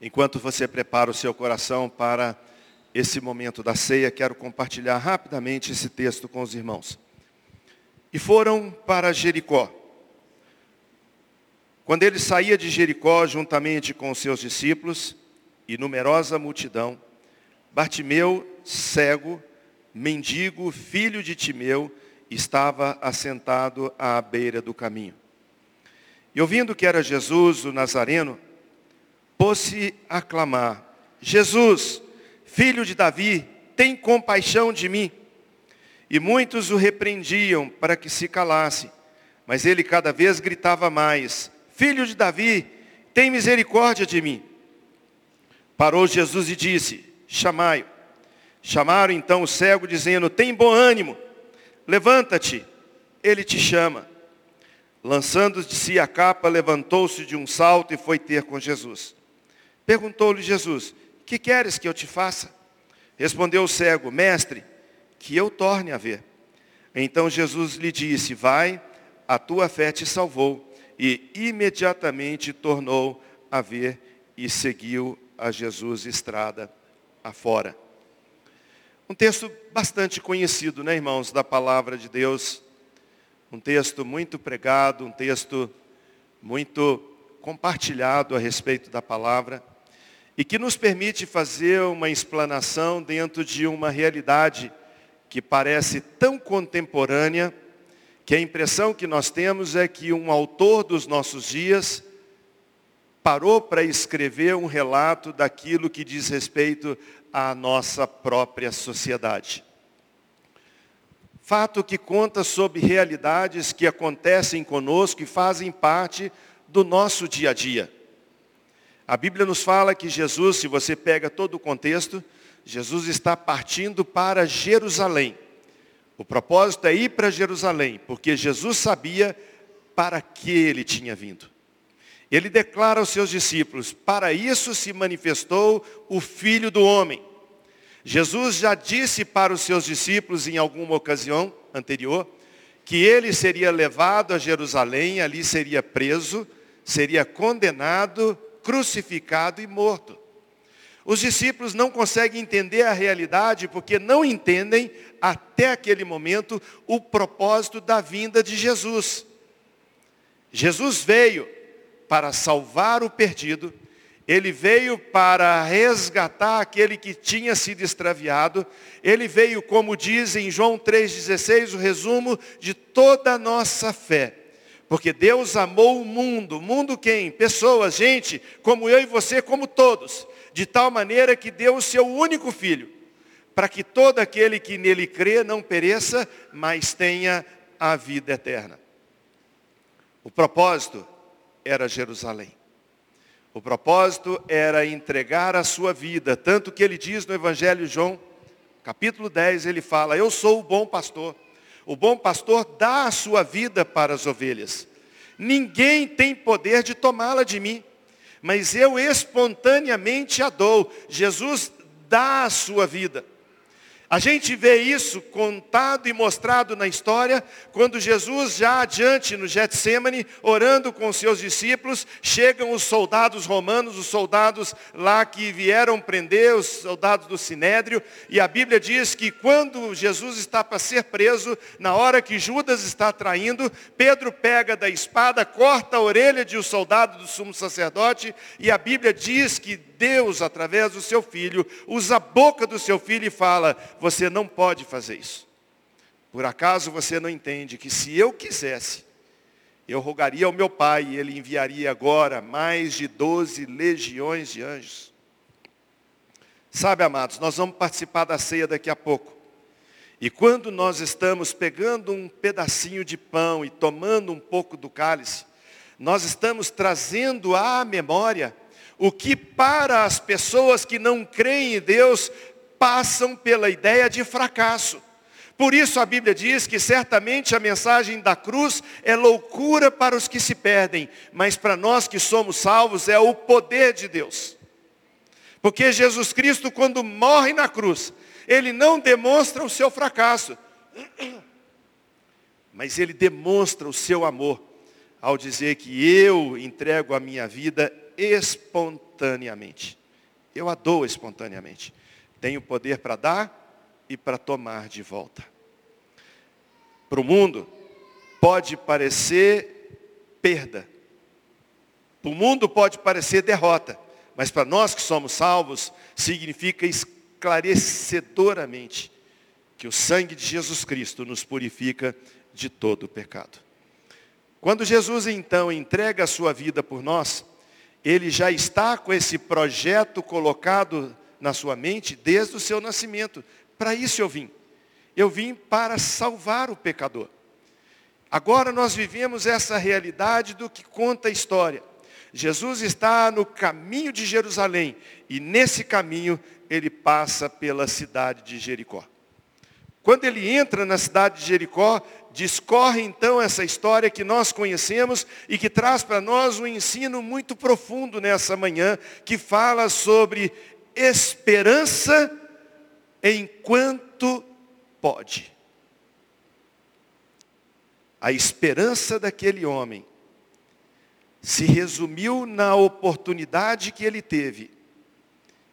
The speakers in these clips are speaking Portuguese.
Enquanto você prepara o seu coração para esse momento da ceia, quero compartilhar rapidamente esse texto com os irmãos. E foram para Jericó. Quando ele saía de Jericó juntamente com seus discípulos e numerosa multidão, Bartimeu, cego, mendigo, filho de Timeu, estava assentado à beira do caminho. E ouvindo que era Jesus, o Nazareno, pôs-se a clamar, Jesus, filho de Davi, tem compaixão de mim. E muitos o repreendiam para que se calasse, mas ele cada vez gritava mais, filho de Davi, tem misericórdia de mim. Parou Jesus e disse, chamai-o. Chamaram então o cego, dizendo, tem bom ânimo, levanta-te, ele te chama. Lançando de si a capa, levantou-se de um salto e foi ter com Jesus. Perguntou-lhe Jesus, que queres que eu te faça? Respondeu o cego, mestre, que eu torne a ver. Então Jesus lhe disse, vai, a tua fé te salvou. E imediatamente tornou a ver e seguiu a Jesus estrada afora. Um texto bastante conhecido, né, irmãos, da palavra de Deus. Um texto muito pregado, um texto muito compartilhado a respeito da palavra e que nos permite fazer uma explanação dentro de uma realidade que parece tão contemporânea, que a impressão que nós temos é que um autor dos nossos dias parou para escrever um relato daquilo que diz respeito à nossa própria sociedade. Fato que conta sobre realidades que acontecem conosco e fazem parte do nosso dia a dia. A Bíblia nos fala que Jesus, se você pega todo o contexto, Jesus está partindo para Jerusalém. O propósito é ir para Jerusalém, porque Jesus sabia para que ele tinha vindo. Ele declara aos seus discípulos, para isso se manifestou o Filho do Homem. Jesus já disse para os seus discípulos em alguma ocasião anterior, que ele seria levado a Jerusalém, ali seria preso, seria condenado crucificado e morto. Os discípulos não conseguem entender a realidade porque não entendem, até aquele momento, o propósito da vinda de Jesus. Jesus veio para salvar o perdido, ele veio para resgatar aquele que tinha sido extraviado, ele veio, como diz em João 3,16, o resumo de toda a nossa fé porque Deus amou o mundo. Mundo quem? Pessoas, gente, como eu e você, como todos. De tal maneira que deu o seu único filho. Para que todo aquele que nele crê não pereça, mas tenha a vida eterna. O propósito era Jerusalém. O propósito era entregar a sua vida. Tanto que ele diz no Evangelho de João, capítulo 10, ele fala, eu sou o bom pastor. O bom pastor dá a sua vida para as ovelhas. Ninguém tem poder de tomá-la de mim, mas eu espontaneamente a dou. Jesus dá a sua vida. A gente vê isso contado e mostrado na história, quando Jesus, já adiante no Getsemane, orando com seus discípulos, chegam os soldados romanos, os soldados lá que vieram prender, os soldados do Sinédrio, e a Bíblia diz que quando Jesus está para ser preso, na hora que Judas está traindo, Pedro pega da espada, corta a orelha de um soldado do sumo sacerdote, e a Bíblia diz que Deus, através do seu filho, usa a boca do seu filho e fala: Você não pode fazer isso. Por acaso você não entende que se eu quisesse, eu rogaria ao meu pai e ele enviaria agora mais de 12 legiões de anjos? Sabe, amados, nós vamos participar da ceia daqui a pouco. E quando nós estamos pegando um pedacinho de pão e tomando um pouco do cálice, nós estamos trazendo à memória o que para as pessoas que não creem em Deus passam pela ideia de fracasso. Por isso a Bíblia diz que certamente a mensagem da cruz é loucura para os que se perdem, mas para nós que somos salvos é o poder de Deus. Porque Jesus Cristo, quando morre na cruz, ele não demonstra o seu fracasso, mas ele demonstra o seu amor ao dizer que eu entrego a minha vida espontaneamente. Eu a dou espontaneamente. Tenho poder para dar e para tomar de volta. Para o mundo, pode parecer perda. Para o mundo pode parecer derrota. Mas para nós que somos salvos, significa esclarecedoramente que o sangue de Jesus Cristo nos purifica de todo o pecado. Quando Jesus então entrega a sua vida por nós, ele já está com esse projeto colocado na sua mente desde o seu nascimento. Para isso eu vim. Eu vim para salvar o pecador. Agora nós vivemos essa realidade do que conta a história. Jesus está no caminho de Jerusalém e nesse caminho ele passa pela cidade de Jericó. Quando ele entra na cidade de Jericó, discorre então essa história que nós conhecemos e que traz para nós um ensino muito profundo nessa manhã, que fala sobre esperança enquanto pode. A esperança daquele homem se resumiu na oportunidade que ele teve.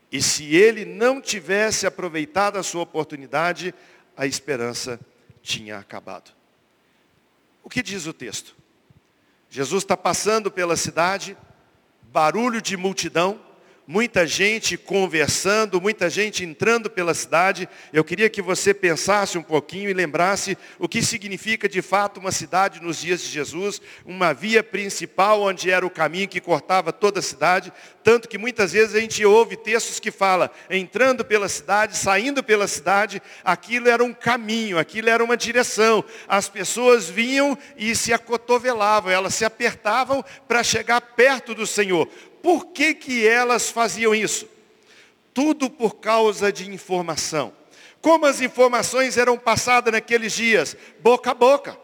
E se ele não tivesse aproveitado a sua oportunidade, a esperança tinha acabado. O que diz o texto? Jesus está passando pela cidade, barulho de multidão, muita gente conversando, muita gente entrando pela cidade. Eu queria que você pensasse um pouquinho e lembrasse o que significa de fato uma cidade nos dias de Jesus, uma via principal onde era o caminho que cortava toda a cidade, tanto que muitas vezes a gente ouve textos que fala entrando pela cidade, saindo pela cidade, aquilo era um caminho, aquilo era uma direção. As pessoas vinham e se acotovelavam, elas se apertavam para chegar perto do Senhor por que, que elas faziam isso? Tudo por causa de informação. Como as informações eram passadas naqueles dias? Boca a boca.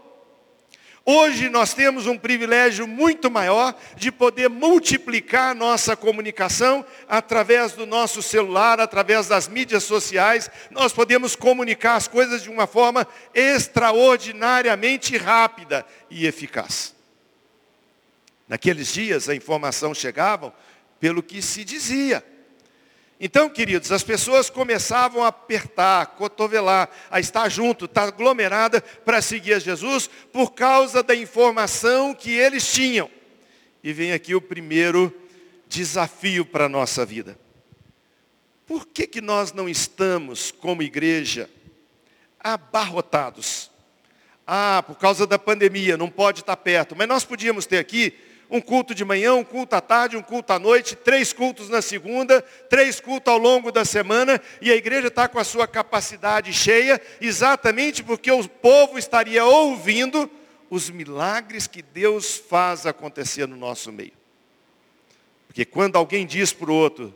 Hoje nós temos um privilégio muito maior de poder multiplicar nossa comunicação através do nosso celular, através das mídias sociais. Nós podemos comunicar as coisas de uma forma extraordinariamente rápida e eficaz. Naqueles dias a informação chegava pelo que se dizia. Então, queridos, as pessoas começavam a apertar, a cotovelar, a estar junto, estar aglomerada para seguir a Jesus por causa da informação que eles tinham. E vem aqui o primeiro desafio para a nossa vida. Por que, que nós não estamos, como igreja, abarrotados? Ah, por causa da pandemia, não pode estar perto. Mas nós podíamos ter aqui um culto de manhã, um culto à tarde, um culto à noite, três cultos na segunda, três cultos ao longo da semana, e a igreja está com a sua capacidade cheia, exatamente porque o povo estaria ouvindo os milagres que Deus faz acontecer no nosso meio. Porque quando alguém diz para o outro,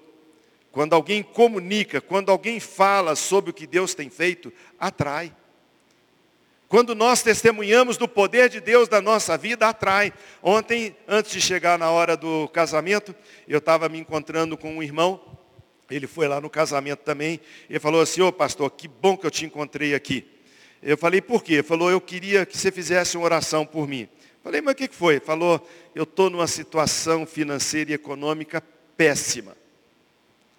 quando alguém comunica, quando alguém fala sobre o que Deus tem feito, atrai. Quando nós testemunhamos do poder de Deus na nossa vida, atrai. Ontem, antes de chegar na hora do casamento, eu estava me encontrando com um irmão, ele foi lá no casamento também, ele falou assim, ô pastor, que bom que eu te encontrei aqui. Eu falei, por quê? Ele falou, eu queria que você fizesse uma oração por mim. Falei, mas o que foi? Ele falou, eu estou numa situação financeira e econômica péssima.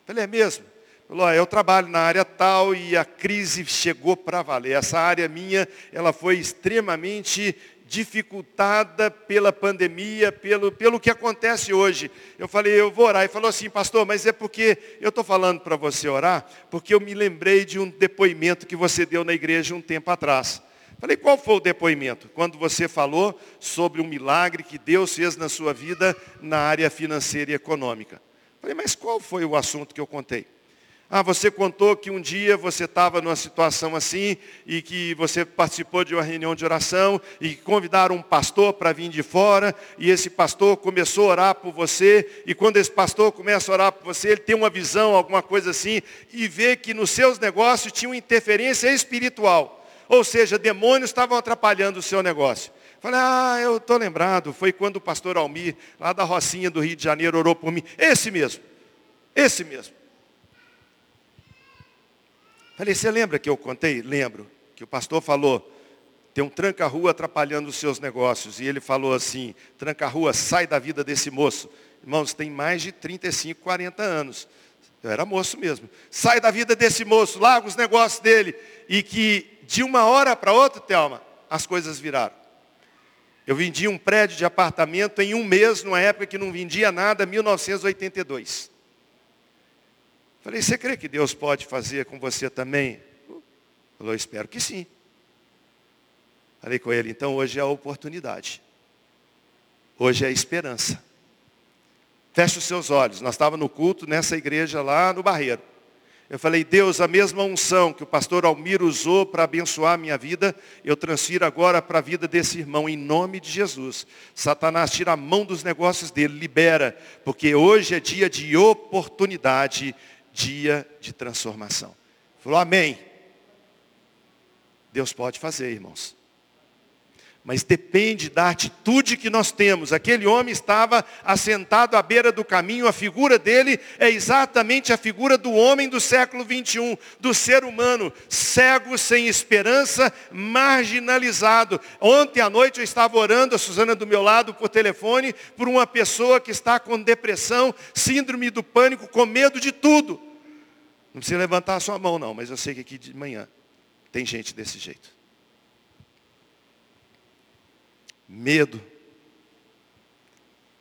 Falei, é mesmo? Falou, eu trabalho na área tal e a crise chegou para valer. Essa área minha, ela foi extremamente dificultada pela pandemia, pelo, pelo que acontece hoje. Eu falei, eu vou orar. E falou assim, pastor, mas é porque eu estou falando para você orar, porque eu me lembrei de um depoimento que você deu na igreja um tempo atrás. Falei, qual foi o depoimento? Quando você falou sobre um milagre que Deus fez na sua vida na área financeira e econômica. Falei, mas qual foi o assunto que eu contei? Ah, você contou que um dia você estava numa situação assim e que você participou de uma reunião de oração e convidaram um pastor para vir de fora e esse pastor começou a orar por você e quando esse pastor começa a orar por você, ele tem uma visão, alguma coisa assim e vê que nos seus negócios tinha uma interferência espiritual. Ou seja, demônios estavam atrapalhando o seu negócio. Falei, ah, eu estou lembrado, foi quando o pastor Almir, lá da Rocinha do Rio de Janeiro, orou por mim. Esse mesmo, esse mesmo. Falei, você lembra que eu contei? Lembro. Que o pastor falou, tem um tranca-rua atrapalhando os seus negócios. E ele falou assim, tranca-rua, sai da vida desse moço. Irmãos, tem mais de 35, 40 anos. Eu era moço mesmo. Sai da vida desse moço, larga os negócios dele. E que de uma hora para outra, Thelma, as coisas viraram. Eu vendi um prédio de apartamento em um mês, numa época que não vendia nada, 1982. Falei, você crê que Deus pode fazer com você também? Falou, espero que sim. Falei com ele, então hoje é a oportunidade. Hoje é a esperança. Feche os seus olhos. Nós estávamos no culto nessa igreja lá no Barreiro. Eu falei, Deus, a mesma unção que o pastor Almir usou para abençoar a minha vida, eu transfiro agora para a vida desse irmão, em nome de Jesus. Satanás tira a mão dos negócios dele, libera, porque hoje é dia de oportunidade, dia de transformação. Falou, amém. Deus pode fazer, irmãos mas depende da atitude que nós temos. Aquele homem estava assentado à beira do caminho, a figura dele é exatamente a figura do homem do século 21, do ser humano, cego, sem esperança, marginalizado. Ontem à noite eu estava orando, a Suzana do meu lado, por telefone, por uma pessoa que está com depressão, síndrome do pânico, com medo de tudo. Não precisa levantar a sua mão não, mas eu sei que aqui de manhã tem gente desse jeito. Medo.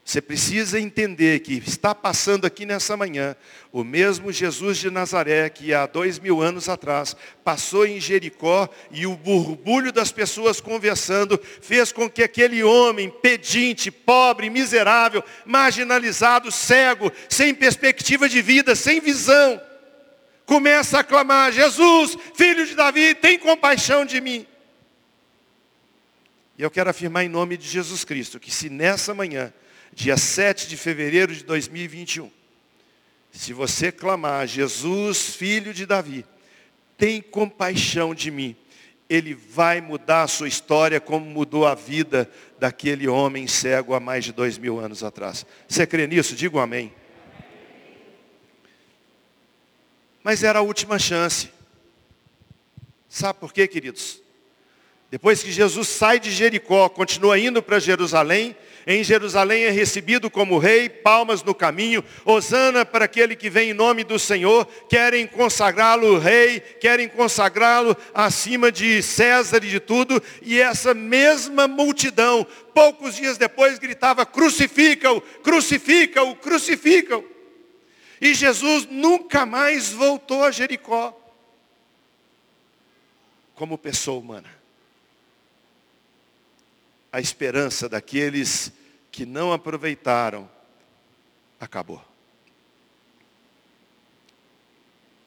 Você precisa entender que está passando aqui nessa manhã o mesmo Jesus de Nazaré que há dois mil anos atrás passou em Jericó e o burbulho das pessoas conversando fez com que aquele homem pedinte, pobre, miserável, marginalizado, cego, sem perspectiva de vida, sem visão, começa a clamar: Jesus, filho de Davi, tem compaixão de mim. E eu quero afirmar em nome de Jesus Cristo que se nessa manhã, dia 7 de fevereiro de 2021, se você clamar, Jesus, filho de Davi, tem compaixão de mim, ele vai mudar a sua história como mudou a vida daquele homem cego há mais de dois mil anos atrás. Você crê nisso? Diga um amém. Mas era a última chance. Sabe por quê, queridos? Depois que Jesus sai de Jericó, continua indo para Jerusalém, em Jerusalém é recebido como rei, palmas no caminho, hosana para aquele que vem em nome do Senhor, querem consagrá-lo rei, querem consagrá-lo acima de César e de tudo, e essa mesma multidão, poucos dias depois, gritava, crucifica-o, crucifica-o, crucifica-o. E Jesus nunca mais voltou a Jericó como pessoa humana a esperança daqueles que não aproveitaram acabou.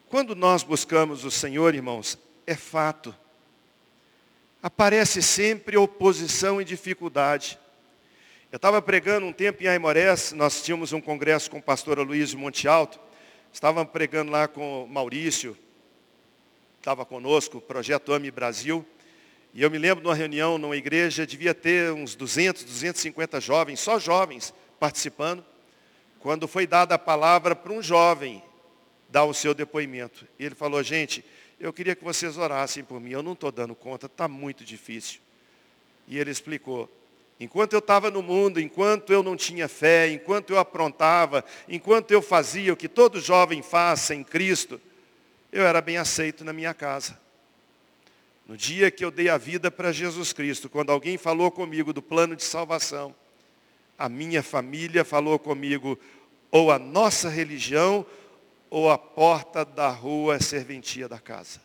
Quando nós buscamos o Senhor, irmãos, é fato. Aparece sempre oposição e dificuldade. Eu estava pregando um tempo em Aimorés, nós tínhamos um congresso com o pastor Aloysio Monte Alto, estava pregando lá com o Maurício, estava conosco, o Projeto Ame Brasil, e eu me lembro de uma reunião numa igreja, devia ter uns 200, 250 jovens, só jovens participando, quando foi dada a palavra para um jovem dar o seu depoimento. E ele falou, gente, eu queria que vocês orassem por mim, eu não estou dando conta, está muito difícil. E ele explicou, enquanto eu estava no mundo, enquanto eu não tinha fé, enquanto eu aprontava, enquanto eu fazia o que todo jovem faz sem Cristo, eu era bem aceito na minha casa. No dia que eu dei a vida para Jesus Cristo, quando alguém falou comigo do plano de salvação, a minha família falou comigo, ou a nossa religião, ou a porta da rua é serventia da casa.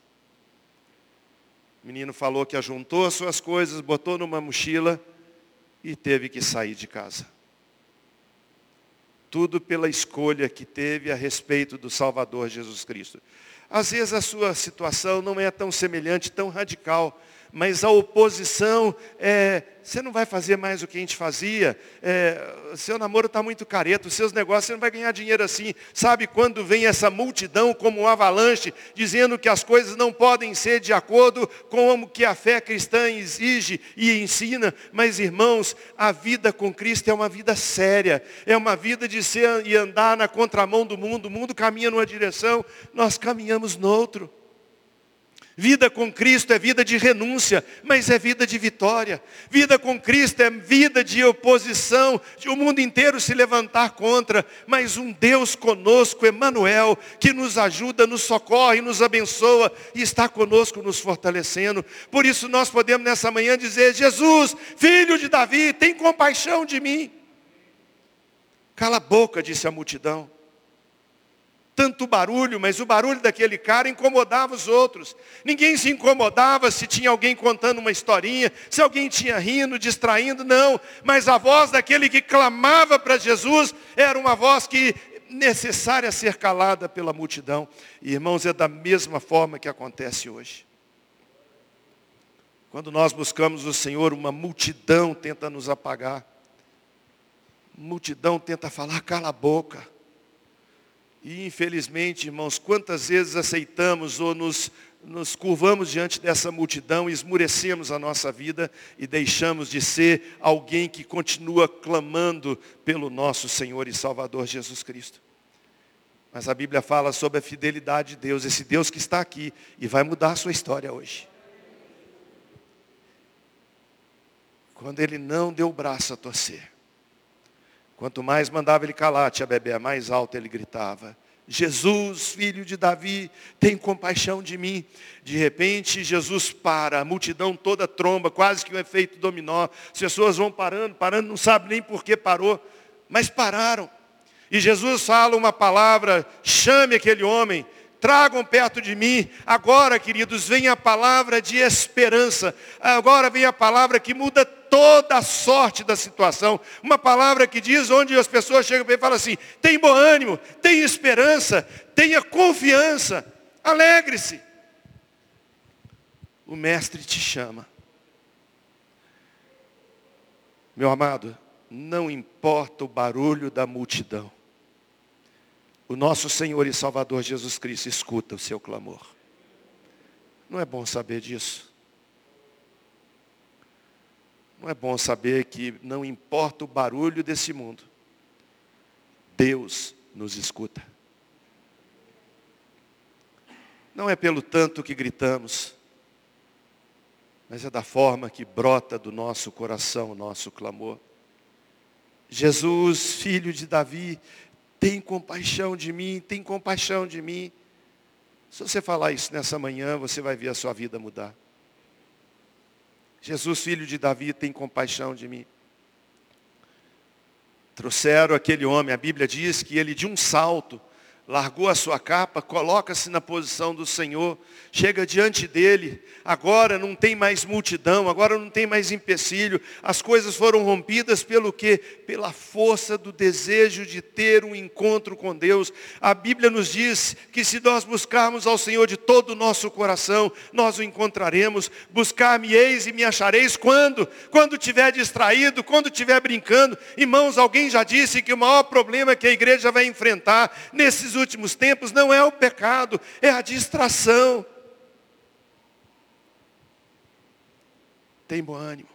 O menino falou que ajuntou as suas coisas, botou numa mochila e teve que sair de casa. Tudo pela escolha que teve a respeito do Salvador Jesus Cristo. Às vezes a sua situação não é tão semelhante, tão radical, mas a oposição é, você não vai fazer mais o que a gente fazia, é, seu namoro está muito careta, os seus negócios, você não vai ganhar dinheiro assim. Sabe quando vem essa multidão como um avalanche, dizendo que as coisas não podem ser de acordo com o que a fé cristã exige e ensina, mas irmãos, a vida com Cristo é uma vida séria, é uma vida de ser e andar na contramão do mundo, o mundo caminha numa direção, nós caminhamos noutra. Vida com Cristo é vida de renúncia, mas é vida de vitória. Vida com Cristo é vida de oposição, de o mundo inteiro se levantar contra, mas um Deus conosco, Emmanuel, que nos ajuda, nos socorre, nos abençoa e está conosco nos fortalecendo. Por isso nós podemos nessa manhã dizer: Jesus, filho de Davi, tem compaixão de mim. Cala a boca, disse a multidão tanto barulho, mas o barulho daquele cara incomodava os outros. Ninguém se incomodava se tinha alguém contando uma historinha, se alguém tinha rindo, distraindo, não. Mas a voz daquele que clamava para Jesus era uma voz que necessária ser calada pela multidão. E irmãos, é da mesma forma que acontece hoje. Quando nós buscamos o Senhor, uma multidão tenta nos apagar. Multidão tenta falar, cala a boca. E infelizmente, irmãos, quantas vezes aceitamos ou nos, nos curvamos diante dessa multidão, esmurecemos a nossa vida e deixamos de ser alguém que continua clamando pelo nosso Senhor e Salvador Jesus Cristo. Mas a Bíblia fala sobre a fidelidade de Deus, esse Deus que está aqui e vai mudar a sua história hoje. Quando ele não deu o braço a torcer. Quanto mais mandava ele calar, tia Bebé, mais alto ele gritava. Jesus, filho de Davi, tem compaixão de mim. De repente, Jesus para, a multidão toda tromba, quase que um efeito dominó. As pessoas vão parando, parando, não sabem nem por que parou, mas pararam. E Jesus fala uma palavra, chame aquele homem, tragam perto de mim. Agora, queridos, vem a palavra de esperança. Agora vem a palavra que muda toda a sorte da situação. Uma palavra que diz onde as pessoas chegam e falam assim: tem bom ânimo, tem esperança, tenha confiança, alegre-se. O mestre te chama. Meu amado, não importa o barulho da multidão. O nosso Senhor e Salvador Jesus Cristo escuta o seu clamor. Não é bom saber disso? Não é bom saber que não importa o barulho desse mundo, Deus nos escuta. Não é pelo tanto que gritamos, mas é da forma que brota do nosso coração o nosso clamor. Jesus, filho de Davi, tem compaixão de mim, tem compaixão de mim. Se você falar isso nessa manhã, você vai ver a sua vida mudar. Jesus, filho de Davi, tem compaixão de mim. Trouxeram aquele homem, a Bíblia diz que ele de um salto largou a sua capa, coloca-se na posição do Senhor, chega diante dele, agora não tem mais multidão, agora não tem mais empecilho, as coisas foram rompidas pelo que? Pela força do desejo de ter um encontro com Deus. A Bíblia nos diz que se nós buscarmos ao Senhor de todo o nosso coração, nós o encontraremos. Buscar-me-eis e me achareis quando? Quando estiver distraído, quando estiver brincando. Irmãos, alguém já disse que o maior problema que a igreja vai enfrentar nesses últimos tempos não é o pecado, é a distração. Tem bom ânimo.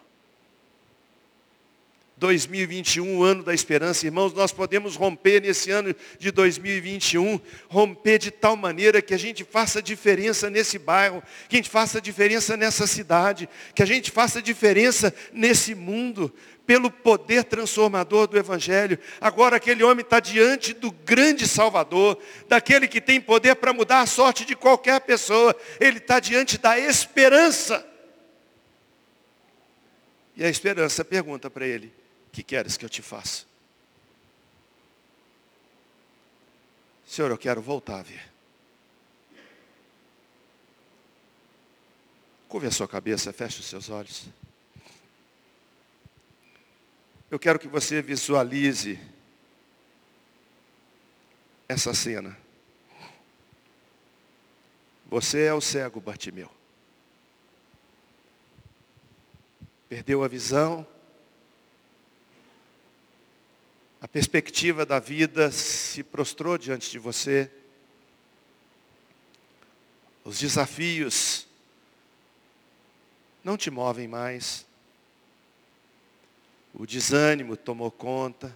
2021, ano da esperança, irmãos, nós podemos romper nesse ano de 2021, romper de tal maneira que a gente faça diferença nesse bairro, que a gente faça diferença nessa cidade, que a gente faça diferença nesse mundo, pelo poder transformador do Evangelho. Agora aquele homem está diante do grande Salvador, daquele que tem poder para mudar a sorte de qualquer pessoa. Ele está diante da esperança. E a esperança pergunta para ele: Que queres que eu te faça? Senhor, eu quero voltar a ver. Curve a sua cabeça, feche os seus olhos. Eu quero que você visualize essa cena. Você é o cego Bartimeu. Perdeu a visão. A perspectiva da vida se prostrou diante de você. Os desafios não te movem mais o desânimo tomou conta.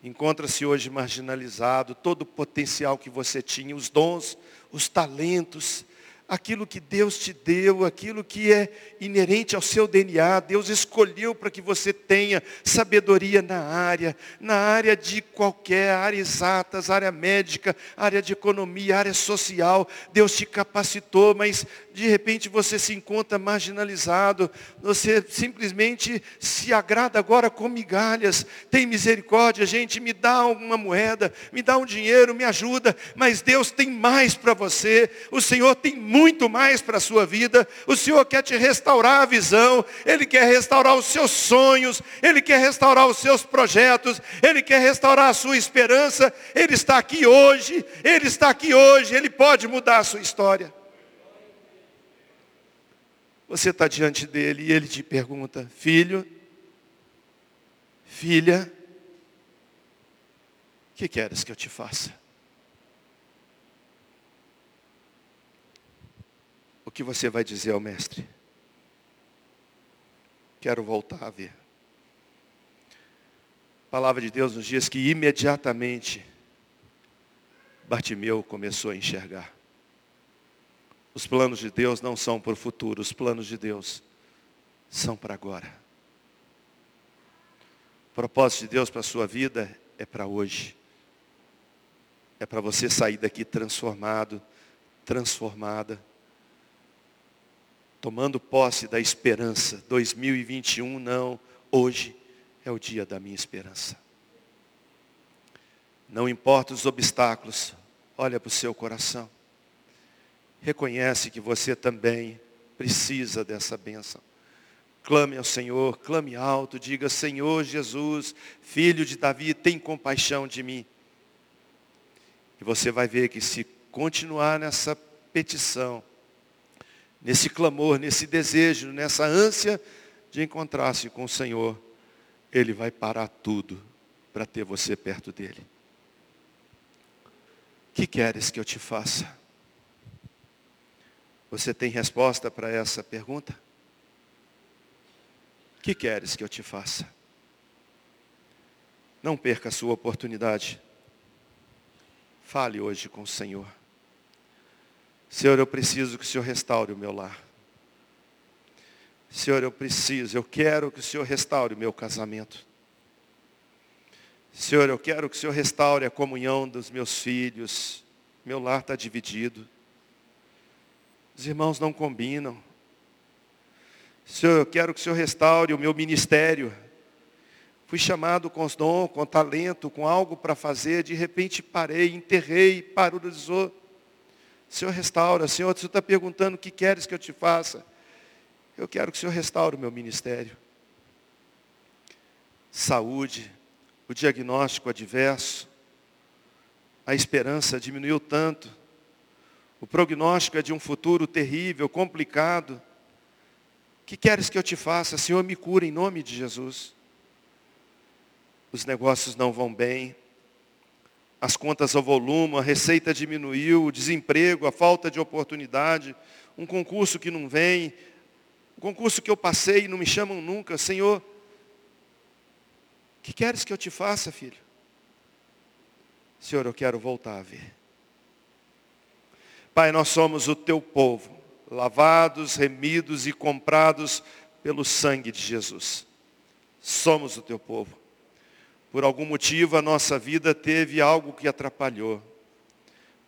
Encontra-se hoje marginalizado, todo o potencial que você tinha, os dons, os talentos, aquilo que Deus te deu, aquilo que é inerente ao seu DNA. Deus escolheu para que você tenha sabedoria na área, na área de qualquer área exatas, área médica, área de economia, área social. Deus te capacitou, mas de repente você se encontra marginalizado, você simplesmente se agrada agora com migalhas. Tem misericórdia, gente, me dá uma moeda, me dá um dinheiro, me ajuda, mas Deus tem mais para você. O Senhor tem muito mais para a sua vida. O Senhor quer te restaurar a visão, Ele quer restaurar os seus sonhos, Ele quer restaurar os seus projetos, Ele quer restaurar a sua esperança. Ele está aqui hoje, Ele está aqui hoje, Ele pode mudar a sua história. Você está diante dele e ele te pergunta, filho, filha, o que queres que eu te faça? O que você vai dizer ao mestre? Quero voltar a ver. A palavra de Deus nos diz que imediatamente Bartimeu começou a enxergar. Os planos de Deus não são para o futuro, os planos de Deus são para agora. O propósito de Deus para a sua vida é para hoje. É para você sair daqui transformado, transformada tomando posse da esperança. 2021 não, hoje é o dia da minha esperança. Não importa os obstáculos, olha para o seu coração. Reconhece que você também precisa dessa bênção. Clame ao Senhor, clame alto, diga, Senhor Jesus, filho de Davi, tem compaixão de mim. E você vai ver que se continuar nessa petição, nesse clamor, nesse desejo, nessa ânsia de encontrar-se com o Senhor, Ele vai parar tudo para ter você perto dEle. Que queres que eu te faça? Você tem resposta para essa pergunta? Que queres que eu te faça? Não perca a sua oportunidade. Fale hoje com o Senhor. Senhor, eu preciso que o Senhor restaure o meu lar. Senhor, eu preciso, eu quero que o Senhor restaure o meu casamento. Senhor, eu quero que o Senhor restaure a comunhão dos meus filhos. Meu lar está dividido. Os irmãos não combinam. Senhor, eu quero que o Senhor restaure o meu ministério. Fui chamado com os dons, com talento, com algo para fazer, de repente parei, enterrei, paralisou. Senhor, restaura. Senhor, você está perguntando o que queres que eu te faça. Eu quero que o Senhor restaure o meu ministério. Saúde, o diagnóstico adverso, a esperança diminuiu tanto. O prognóstico é de um futuro terrível, complicado. Que queres que eu te faça? Senhor, me cura em nome de Jesus. Os negócios não vão bem, as contas ao volume, a receita diminuiu, o desemprego, a falta de oportunidade, um concurso que não vem, um concurso que eu passei e não me chamam nunca. Senhor, que queres que eu te faça, filho? Senhor, eu quero voltar a ver. Pai, nós somos o teu povo, lavados, remidos e comprados pelo sangue de Jesus. Somos o teu povo. Por algum motivo a nossa vida teve algo que atrapalhou.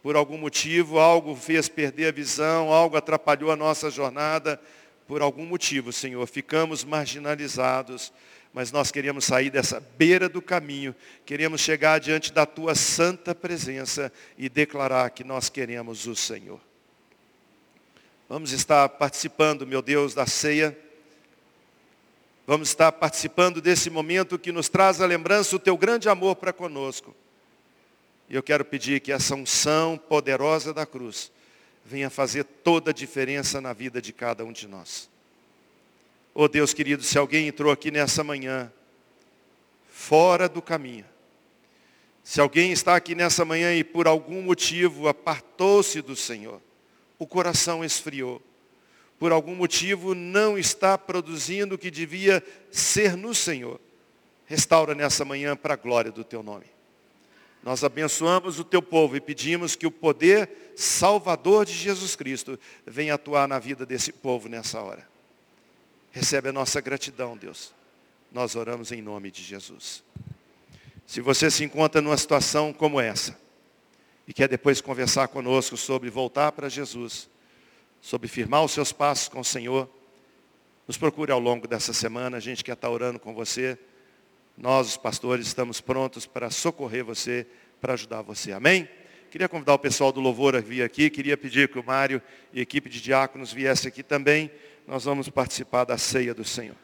Por algum motivo algo fez perder a visão, algo atrapalhou a nossa jornada. Por algum motivo, Senhor, ficamos marginalizados, mas nós queremos sair dessa beira do caminho, queremos chegar diante da tua santa presença e declarar que nós queremos o Senhor. Vamos estar participando, meu Deus, da ceia. Vamos estar participando desse momento que nos traz a lembrança o teu grande amor para conosco. E eu quero pedir que essa unção poderosa da cruz venha fazer toda a diferença na vida de cada um de nós. Oh Deus querido, se alguém entrou aqui nessa manhã, fora do caminho, se alguém está aqui nessa manhã e por algum motivo apartou-se do Senhor, o coração esfriou, por algum motivo não está produzindo o que devia ser no Senhor. Restaura nessa manhã para a glória do teu nome. Nós abençoamos o teu povo e pedimos que o poder salvador de Jesus Cristo venha atuar na vida desse povo nessa hora. Recebe a nossa gratidão, Deus. Nós oramos em nome de Jesus. Se você se encontra numa situação como essa e quer depois conversar conosco sobre voltar para Jesus, sobre firmar os seus passos com o Senhor, nos procure ao longo dessa semana, a gente quer estar orando com você. Nós, os pastores, estamos prontos para socorrer você, para ajudar você. Amém? Queria convidar o pessoal do louvor a vir aqui. Queria pedir que o Mário e a equipe de diáconos viessem aqui também. Nós vamos participar da ceia do Senhor.